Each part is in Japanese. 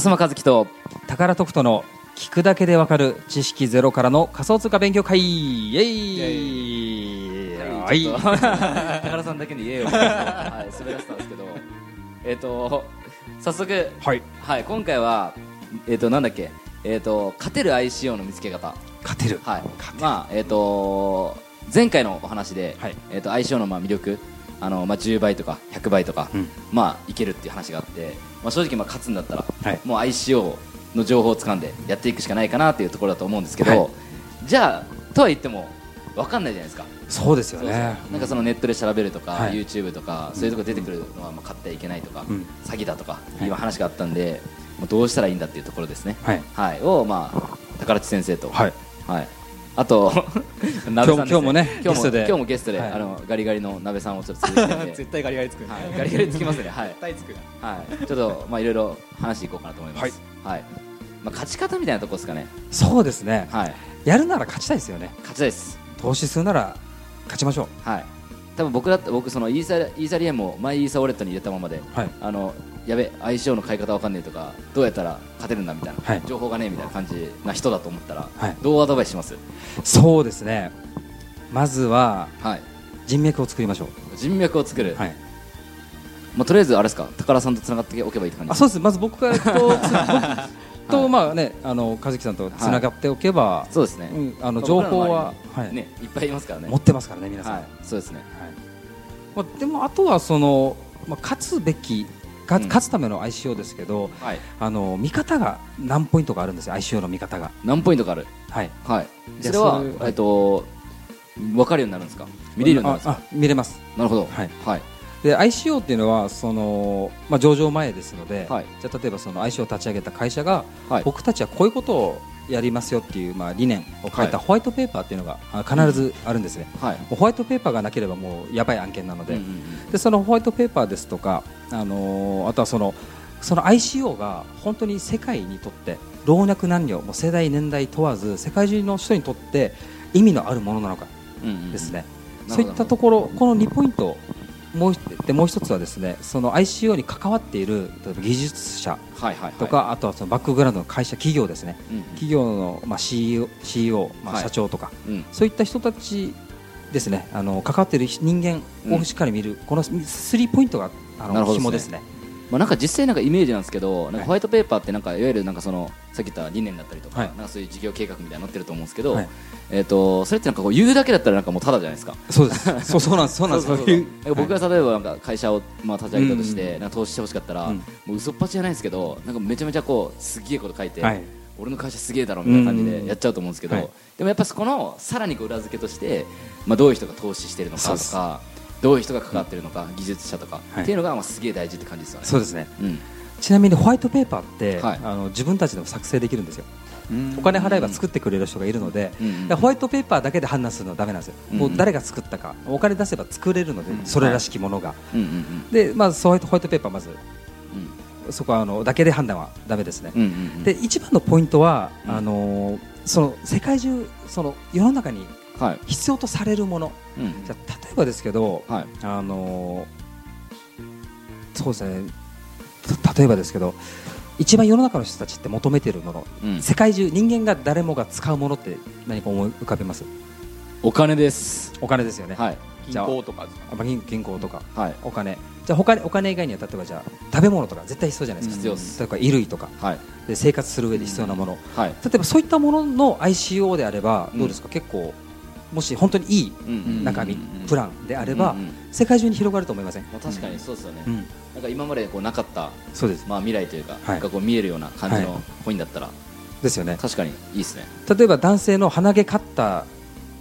浅間和樹と宝徳人の聞くだけでわかる知識ゼロからの仮想通貨勉強会。イエイ。はい。ちょっと宝さんだけに言えよ、はい、滑らせたんですけど。えっ、と早速はい。はい今回はえっ、となんだっけ？えっ、と勝てる ICO の見つけ方。勝てる。はい。まあえっ、と前回のお話で、はい。えっ、と ICO のまあ魅力。あのまあ10倍とか100倍とか、うん。まあいけるっていう話があって、まあ正直まあ勝つんだったら、はいもう ICO の情報を掴んでやっていくしかないかなっていうところだと思うんですけど、はい。じゃあとは言っても分かんないじゃないですか。そうですよね。なんかそのネットで調べるとか、はい。YouTube とかそういうところ出てくるのはまあ買ってはいけないとか、うん。詐欺だとかはい。いう話があったんで、もうどうしたらいいんだっていうところですね。はい。はい、をまあ宝地先生と、はい。はい、あと 鍋さんです今日もね今日もゲストで今日もゲストで、はいあのガリガリの鍋さんをちょっと続けてて 絶対ガリガリつくね、はい、ガリガリつきますね。はい絶。対つくはい。ちょっとまあいろいろ話していこうかなと思います。はい。まあ勝ち方みたいなところですかね。そうですねはい。やるなら勝ちたいですよね勝ちたいです。投資するなら勝ちましょはい。多分僕だって僕そのイーサイーサリアムをマイイーサウォレットに入れたままで、うはいあのやべ相性の買い方わかんねえとかどうやったら勝てるんだみたいな、はい情報がねえみたいな感じな人だと思ったら、はいどうアドバイスします？そうですねまずははい。人脈を作りましょう人脈を作る。はいまあとりあえずあれですか？宝さんと繋がっておけばいいって感じ？あそうですまず僕からと とまあねあの和樹さんとつながっておけばそうですね。うんあのまあ情報ははいねいっぱいいますからね。持ってますからね皆さんはい。そうですね。まあ、でもあとはその、まあ、勝つべき勝つための ICO ですけど、はい。あの見方が何ポイントかあるんですよ ICO の見方が何ポイントかある？はいはい。じゃあそれはえっと分かるようになるんですか？見れるようになるんですか？見れますなるほど。はいはい。で ICO っていうのはその、まあ、上場前ですので、はいじゃあ例えばその ICO を立ち上げた会社が、はい僕たちはこういうことをやりますよっていう、まあ、理念を書いたはい。ホワイトペーパーっていうのがあ必ずあるんですね、はい。もうホワイトペーパーがなければもうやばい案件なので,、うんうんうん。でそのホワイトペーパーですとか、あのーあとはそのその ICO が本当に世界にとって老若男女もう世代年代問わず世界中の人にとって意味のあるものなのかうんうんうん。ですね、なるほど。そういったところこの2ポイントもうでもう一つはですねその ICO に関わっている技術者はいはいはい。とか、あとはそのバックグラウンドの会社企業ですね。うんうん。企業の、まあ、CEO, CEO まあ、はい。社長とか、うん。そういった人たちですね。あの関わっている人間をしっかり見る、この3ポイントがあのね。紐ですねまあなんか実際なんかイメージなんですけど、なんはい。かホワイトペーパーってなんかいわゆるなんかそのさっき言った理念だったりとか、はい。なんかそういう事業計画みたいなの載ってると思うんですけど、はい。えっとそれってなんかこう言うだけだったらなんかもうただじゃないですか。そうです。そうそうなんです。そうなんです。僕はが例えばなんか会社をまあ立ち上げたとして、なんか投資してほしかったら、うんもう嘘っぱちじゃないですけど、なんかめちゃめちゃこうすっげえこと書いて、はい。俺の会社すげえだろみたいな感じでやっちゃうと思うんですけど、はい。でもやっぱそこのさらにこう裏付けとして、まあどういう人が投資してるのかとか、どういう人が関わってるのか、技術者とか、はい。っていうのがまあすげえ大事って感じですよね。そうですね。うん。ちなみにホワイトペーパーって、はい。あの自分たちでも作成できるんですよ。お金払えば作ってくれる人がいるので、ホワイトペーパーだけで判断するのはダメなんですよ、うんもう誰が作ったか。お金出せば作れるので、うんそれらしきものが、でまずホワイトホワイトペーパーまずうん。そこはあのだけで判断はダメですね、で一番のポイントは、うん。あのーその世界中その世の中にはい。必要とされるものうん。じゃあ例えばですけど、はい。あのーそうですね。た例えばですけど一番世の中の人たちって求めているもの、うん。世界中人間が誰もが使うものって何か思い浮かべます？お金です。お金ですよね、はい。銀行とか銀銀行とか。はい。お金。じゃあ他にお金以外には例えばじゃあ食べ物とか絶対必要じゃないですか、必要です。例えば衣類とか。はい。で生活する上で必要なもの、はい。例えばそういったものの ICO であればうん。どうですか、結構もし本当にいいうん。中身、プランであれば、世界中に広がると思いません、まあ確かにそうですよね。うん、なんか今までこうなかったそうです。まあ未来というかはい。なんかこう見えるような感じはのコインだったらですよね。確かにいいですね。例えば男性の鼻毛カッター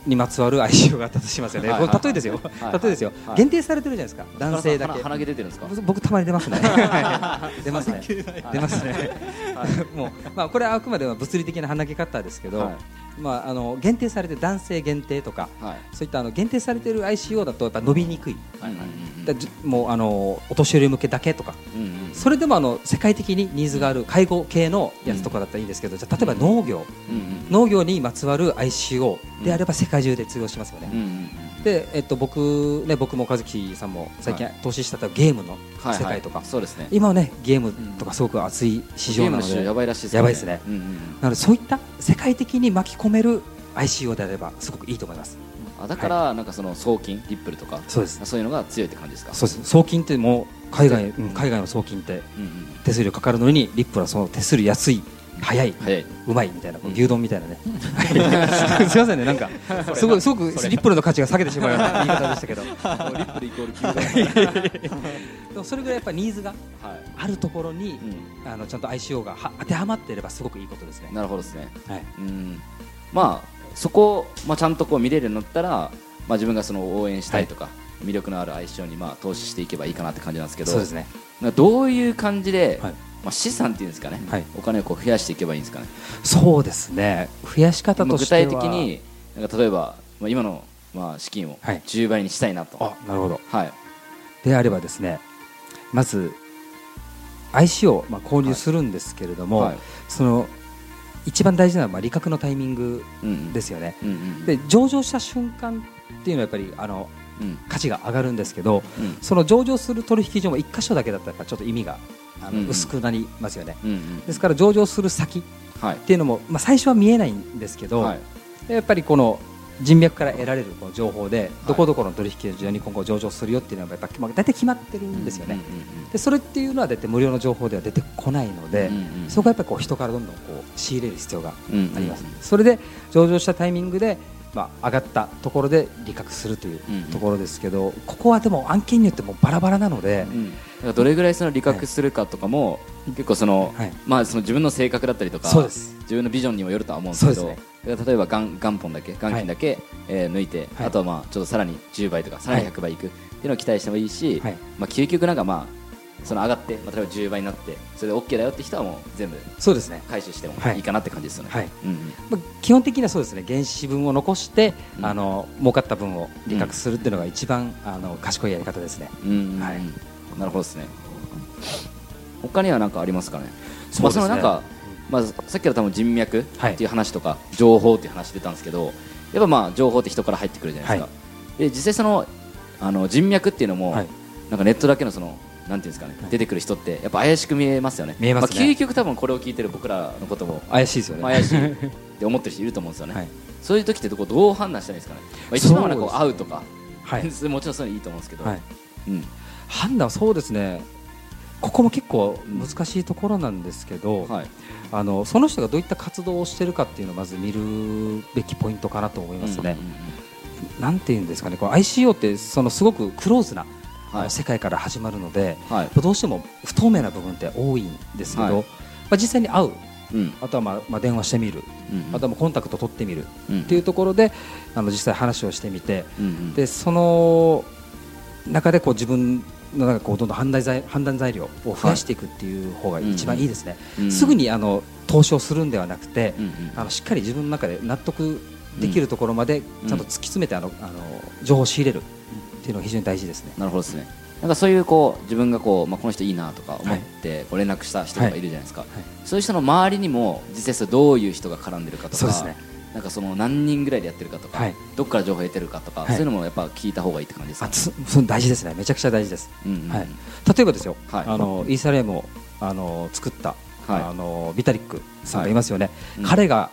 にまつわる ICO があったとしますよね、これ例えですよ、はい例えですよ、はい。限定されてるじゃないですか、男性だけ。鼻。鼻毛出てるんですか？僕僕たまに出ますね。出ますね。出ますね。もうまあこれはあくまでも物理的な鼻毛カッターですけど、はいまああの限定されて男性限定とかはい。そういったあの限定されている ICO だとやっぱ伸びにくい。はいはい。だじもうあのお年寄り向けだけとか、うんうんそれでもあの世界的にニーズがある介護系のやつとかだったらいいんですけど、じゃあ例えば農業、うんうん農業にまつわる ICO であれば世界中で通用しますよね。うんうんうんで、えっと、僕ね僕も和樹さんも最近投資したゲームの世界とか、そうですね。今はねゲームとかすごく熱い市場なので、やばいらしいですやばいですね。うんうんうん。なのでそういった世界的に巻き込める ICO であればすごくいいと思います。あだからなんかその送金リップルとかそうです。そういうのが強いって感じですか？そうです。送金ってもう海外、海外の送金って手数料かかるのにリップルはその手数料安い早い。うまいみたいな、うん牛丼みたいなね。すみませんね、なんか、すごい、すごくリップルの価値が下げてしまうような 言い方でしたけど。リップルイコール牛丼。でもそれぐらいやっぱニーズがはい。あるところに、うあのちゃんと ICO がは当てはまっていればすごくいいことですねん。。なるほどですね。はい。うん。まあそこをまあちゃんとこう見れるようになったら、まあ自分がその応援したいとか。魅力のある相性にまあ投資していけばいいかなって感じなんですけどそうですね。どういう感じで、はいまあ、資産っていうんですかね、はい。お金をこう増やしていけばいいんですかね。そうですね。増やし方としては。体的になんか例えば、まあ、今のまあ資金をはい。10倍にしたいなと、あ、なるほど。はい。であればですね、まず IC をまあ購入するんですけれども、はい。その一番大事なのはまあ利確のタイミングですよね。うんうんで上場した瞬間っていうのはやっぱりあのうん価値が上がるんですけど、うん。その上場する取引所も1箇所だけだったらちょっと意味があうんうん。の薄くなりますよね。うんうん。ですから上場する先っはいていうのも、まあ、最初は見えないんですけど、はい。やっぱりこの人脈から得られるこの情報で、い。どこどこの取引所に今後上場するよっていうのはやっぱ、まあ、大体決まってるんですよね、うんうんでそれっていうのは大体無料の情報では出てこないので、うんうんそこはやっぱりこう人からどんどんこう仕入れる必要がうんうんあります、それで上場したタイミングで、まあ、上がったところで利確するといううんうん。ところですけど、ここはでも案件によってもバラバラなので、うん。だからどれぐらいその利確するかとかも、結構その、はい。まあその自分の性格だったりとか自分のビジョンにもよるとは思うんですけどそうですだから例えば元元本だけ元金だけ、えー抜いて、はい。あとはまあちょっとさらに10倍とかさらに100倍いくっていうのを期待してもいいし、はい。まあ究極なんかまあその上がって、まあ、例えば10倍になってそれで OK だよって人はもう全部そうですね、回収してもはい。いいかなって感じですよね。はい。うんうん。まあ、基本的にはそうですね。原資分を残して、うん。あの儲かった分を利確するっていうのが一番、あの賢いやり方ですね。うんうんうん。はい。なるほどですね。他には何かありますかね？そうですね。まあ、そのなんか、まあ、さっきから多分人脈はい。っていう話とか、情報っていう話出たんですけどやっぱまあ情報って人から入ってくるじゃないですか、はで実際そのあの人脈っていうのも、はい。なんかネットだけのそのなんていうんですかね、はい出てくる人ってやっぱ怪しく見えますよね。見えますね。あ、究極多分これを聞いてる僕らのことも、怪しいですよね。まあ、怪しい。って思ってる人いると思うんですよね、はい。そういう時ってどこどう判断したらいいですかね、まあ、一番はなんか会うとか、はい。もちろんそういうのいいと思うんですけど、はい、うん。判断はそうですね。ここも結構難しいところなんですけど、はい。あのその人がどういった活動をしているかっていうのをまず見るべきポイントかなと思いますね。うんうんうんなんていうんですかね。こう ICO ってそのすごくクローズな、世界から始まるのではい。どうしても不透明な部分って多いんですけど、はい。まあ、実際に会う。うん。あとは、まあまあ、電話してみる。うんあとはコンタクト取ってみる。うんっていうところであの実際話をしてみてうんうん。でその中でこう自分のなんかこうどんどん判断材判断材料を増やしていくっていう方が一番いいですね、うんすぐにあの投資をするんではなくて、うんうん。あのしっかり自分の中で納得できるところまでちゃんと突き詰めてあのあの情報を仕入れるいうのが非常に大事ですね。なるほどですね。なんかそういうこう自分がこう、まあ、この人いいなとか思ってこう連絡した人とかいるじゃないですか、そういう人の周りにも実際どういう人が絡んでるかとかね。なんかその何人ぐらいでやってるかとか、はい。どっから情報を得てるかとか、はい。そういうのもやっぱ聞いた方がいいって感じですか？あつその大事ですね。めちゃくちゃ大事です。うんうんうん。はい。例えばですよ、はい。あのイーサリアムをあの作った、はい。あのビタリックさんがいますよね、うん。彼が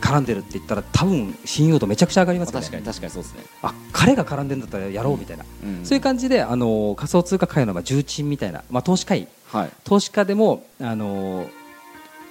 絡んでるって言ったら多分信用度めちゃくちゃ上がりますよね。まあ確かに確かにそうですね、あ彼が絡んでるんだったらやろうみたいな、うん。そういう感じであの仮想通貨界のまあ重鎮みたいな、まあ、投資会。はい。投資家でもあの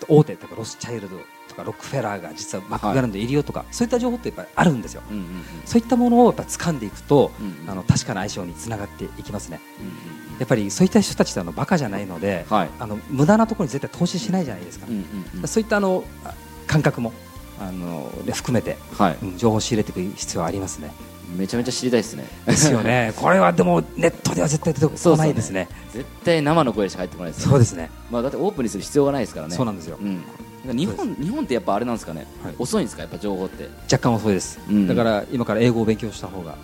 大手とかロスチャイルドとかロックフェラーが実はバックグラウンドでいるよとか、そういった情報ってやっぱりあるんですよ。うんうんうん。そういったものをやっぱ掴んでいくと、うんうん。あの確かな相性につながっていきますね。うんうんやっぱりそういった人たちってあのバカじゃないので、はい。あの無駄なところに絶対投資しないじゃないですか、うんうんうん。そういったあのあ感覚もあので含めて、はい。うん情報を仕入れていく必要はありますね。めちゃめちゃ知りたいですね。ですよね。これはでもネットでは絶対出てこないですね。絶対生の声しか入ってこないですよそうですね。まあ、だってオープンにする必要がないですからね。そうなんですよ。うん、日本日本ってやっぱあれなんですかね、はい。遅いんですか？やっぱ情報って。若干遅いです、うん。だから今から英語を勉強した方が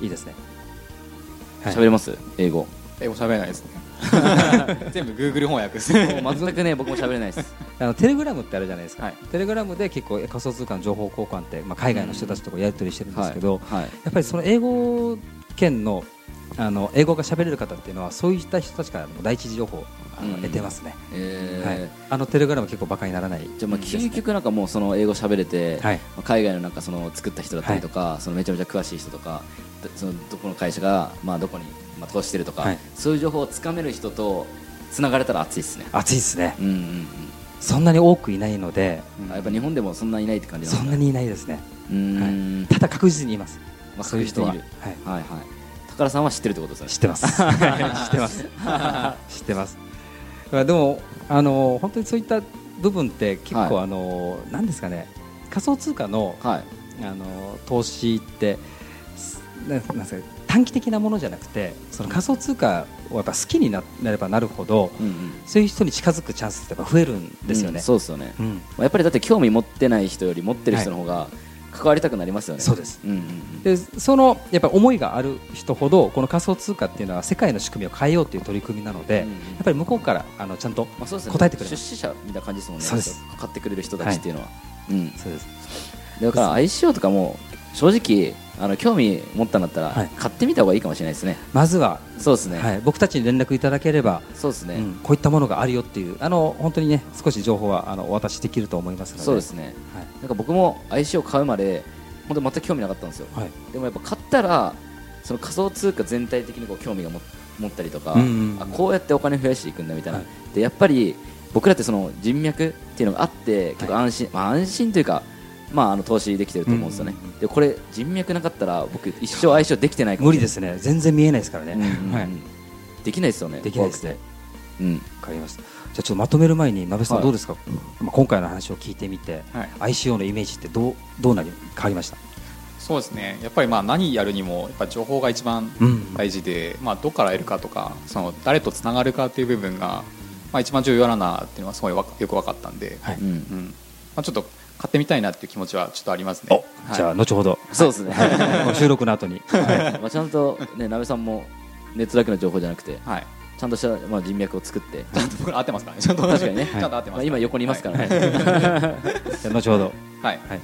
いいですね。はい。喋れます？英語。英語喋れないですね全部 Google 翻訳です。も う全くね僕も喋れないです。あのテレグラムってあるじゃないですか、はい。テレグラムで結構仮想通貨の情報交換って、まあ、海外の人たちとかやり取りしてるんですけど、はい。やっぱりその英語圏のあの英語が喋れる方っていうのはそういった人たちからも第一次情報をあの、うん。得てますね、えー。はい、あのテレグラム結構バカにならない。じゃあまあ究極なんかもうその英語喋れて、はい。まあ海外のなんかその作った人だったりとか、そのめちゃめちゃ詳しい人とかでそのどこの会社がまあどこにまあ投資してるとか、はい。そういう情報をつかめる人とつながれたら熱いですね。熱いですね。うんうんうん。そんなに多くいないので、あやっぱ日本でもそんなにいないって感じそんなにいないですね。うーん、ただ確実にいます、まあそういう人は、確はい。はいはい。宝さんは知ってるってことですね知ってます。知ってます。知ってます。でもあの本当にそういった部分って結構、はい。あのなんですかね。仮想通貨のはい。あの投資ってなんですか短期的なものじゃなくてその仮想通貨をやっぱ好きにななればなるほどうんうん。そういう人に近づくチャンスってやっぱ増えるんですよね。うんそうですよね、うん。まあやっぱりだって興味持ってない人より持ってる人の方が関わりたくなりますよね、そうです。うんうんうん。でそのやっぱり思いがある人ほどこの仮想通貨っていうのは世界の仕組みを変えようという取り組みなので、うんうん。やっぱり向こうからあのちゃんとまあ、そうですね。答えてくれます。出資者みたいな感じですもんね。そうです。買ってくれる人たちっていうのは、うん。そうです。だから ICO とかも正直あの興味持ったんだったら、はい。買ってみた方がいいかもしれないですね。まずは、そうですね、はい、僕たちに連絡いただければ、そうですね、うんこういったものがあるよっていうあの本当にね少し情報はあのお渡しできると思いますので。そうですね。はい。なんか僕も ICO 買うまで本当全く興味なかったんですよ。はい。でもやっぱ買ったらその仮想通貨全体的にこう興味がも持ったりとか、うんうんうん。あこうやってお金増やしていくんだみたいな、はい。でやっぱり僕らってその人脈っていうのがあって結構安心、まあ、安心というか、まあ、あの投資できてると思うんですよね、うんうんうん。でこれ人脈なかったら僕一生相性できてない。かも無理ですね。全然見えないですからね、うんうんうん。はい、できないですよねできないですね。うん。わかりました。じゃあちょっとまとめる前に鍋さんはい。どうですか、まあ、今回の話を聞いてみて、はい。ICO のイメージってどうどうなり変わりました？そうですね。やっぱりまあ何やるにもやっぱ情報が一番うん。大事で、まあ、どこから得るかとかその誰とつながるかっていう部分が、まあ、一番重要だなっていうのはすごいわよく分かったんで、はい。うん。うん。まあ、ちょっと買ってみたいなっていう気持ちはちょっとありますね。はい。じゃあ後ほど。そうですね、収録の後に、はい。まあ、ちゃんとね鍋さんもネットだけの情報じゃなくてはい、ちゃんとした、まあ、人脈を作って。ちゃんと僕ら合ってますかね。ちゃんと確かにね。ちゃんと合ってますまあ、今横にいますからね、じゃあ後ほど。はい。はい、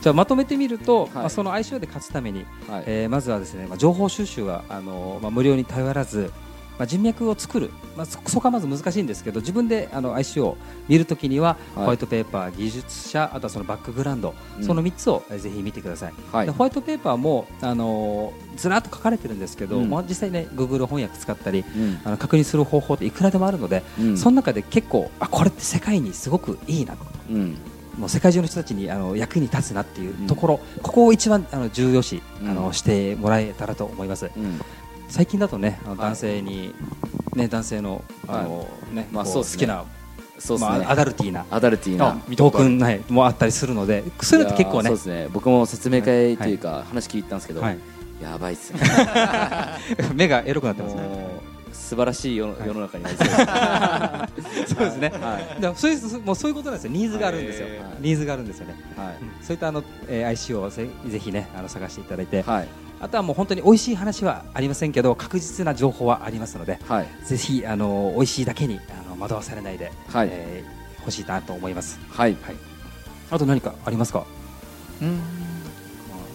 じゃあまとめてみると、い。まあ、その ICO で勝つために、はい。えーまずはですね、まあ、情報収集はあの、まあ、無料に頼らず、まあ、人脈を作る、まあ、そそこはまず難しいんですけど自分であの ICO を見るときには、はい。ホワイトペーパー技術者あとはそのバックグラウンド、うん。その3つをえーぜひ見てください、はい。でホワイトペーパーもあのずらっと書かれてるんですけど、うん。まあ、実際ね Google 翻訳使ったりうん。あの確認する方法っていくらでもあるので、うん。その中で結構あこれって世界にすごくいいな。うん。もう世界中の人たちにあの役に立つなっていうところ、ここを一番あの重要視、うん。あのしてもらえたらと思います。うん最近だとね、男性に、ね男性のあの、ねこまあそう好きな、そうですね、まあアダルティーなアダルティーな。トークンないもあったりするので、そういうのって結構ねそうですね。僕も説明会というか、話聞いたんですけど、はい。やばいっすね。目がエロくなってますね。素晴らしい世の,、世の中になりそうです。そうですね。はい。そういうもうそういうことなんですよ。ニーズがあるんですよ。はい。ニーズがあるんですよね。はい。うん。そういったあの、えー ICO をぜぜひねあの探していただいて、はいあとはもう本当に美味しい話はありませんけど確実な情報はありますので。はいぜひあの美味しいだけにあの惑わされないで、はいえー欲しいなと思います。はいはい。あと何かありますか？うんまあ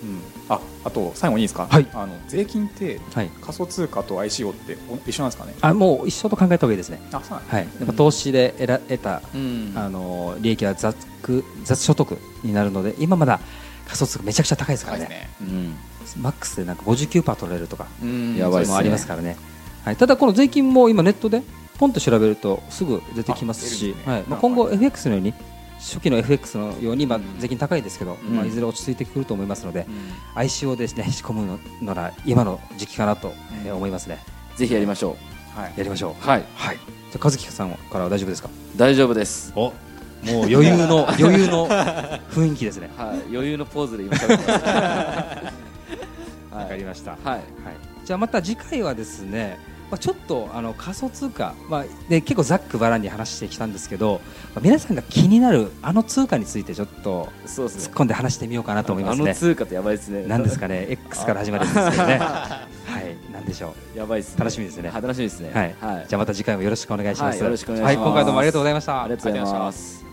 うんああと最後にいいですか、はいあの税金ってはい。仮想通貨と ICO ってお一緒なんですかね？あもう一緒と考えた方がいいですね。あそうなんです投資で得ら得た、うんあの利益は雑雑所得になるので今まだ仮想通貨めちゃくちゃ高いですからね。高いですねうんマックスでなんか59%取れるとかうん。やばいもありますからね。はい。ただこの税金も今ネットでポンと調べるとすぐ出てきますあし、はい。まあはい今後 FX のように初期の FX のようにまあうん。税金高いですけど、うんまあいずれ落ち着いてくると思いますので。うん。ICO ですね仕込むのなら今の時期かなとえー思いますね。ぜひやりましょはい。やりましょう。う。はい。はい。じゃあ和樹さんからは大丈夫ですか？大丈夫です。おもう余裕の余裕の雰囲気ですね。はい。余裕のポーズで今喋ってますわはいかりました、はい、はい。じゃあまた次回はですねまあ、ちょっとあの仮想通貨、まあ、で結構ざっくばらんに話してきたんですけど、まあ皆さんが気になるあの通貨についてちょっと突っ込んで話してみようかなと思いますあのね。通貨ってやばいですね。何ですかね？X から始まるんですけどね。はい、なんでしょう？やばいですね。楽しみですね。はい楽しみですね。はい、はい。じゃあまた次回もよろしくお願いします。はいよろしくお願いします。はい、今回どうもありがとうございました。ありがとうございます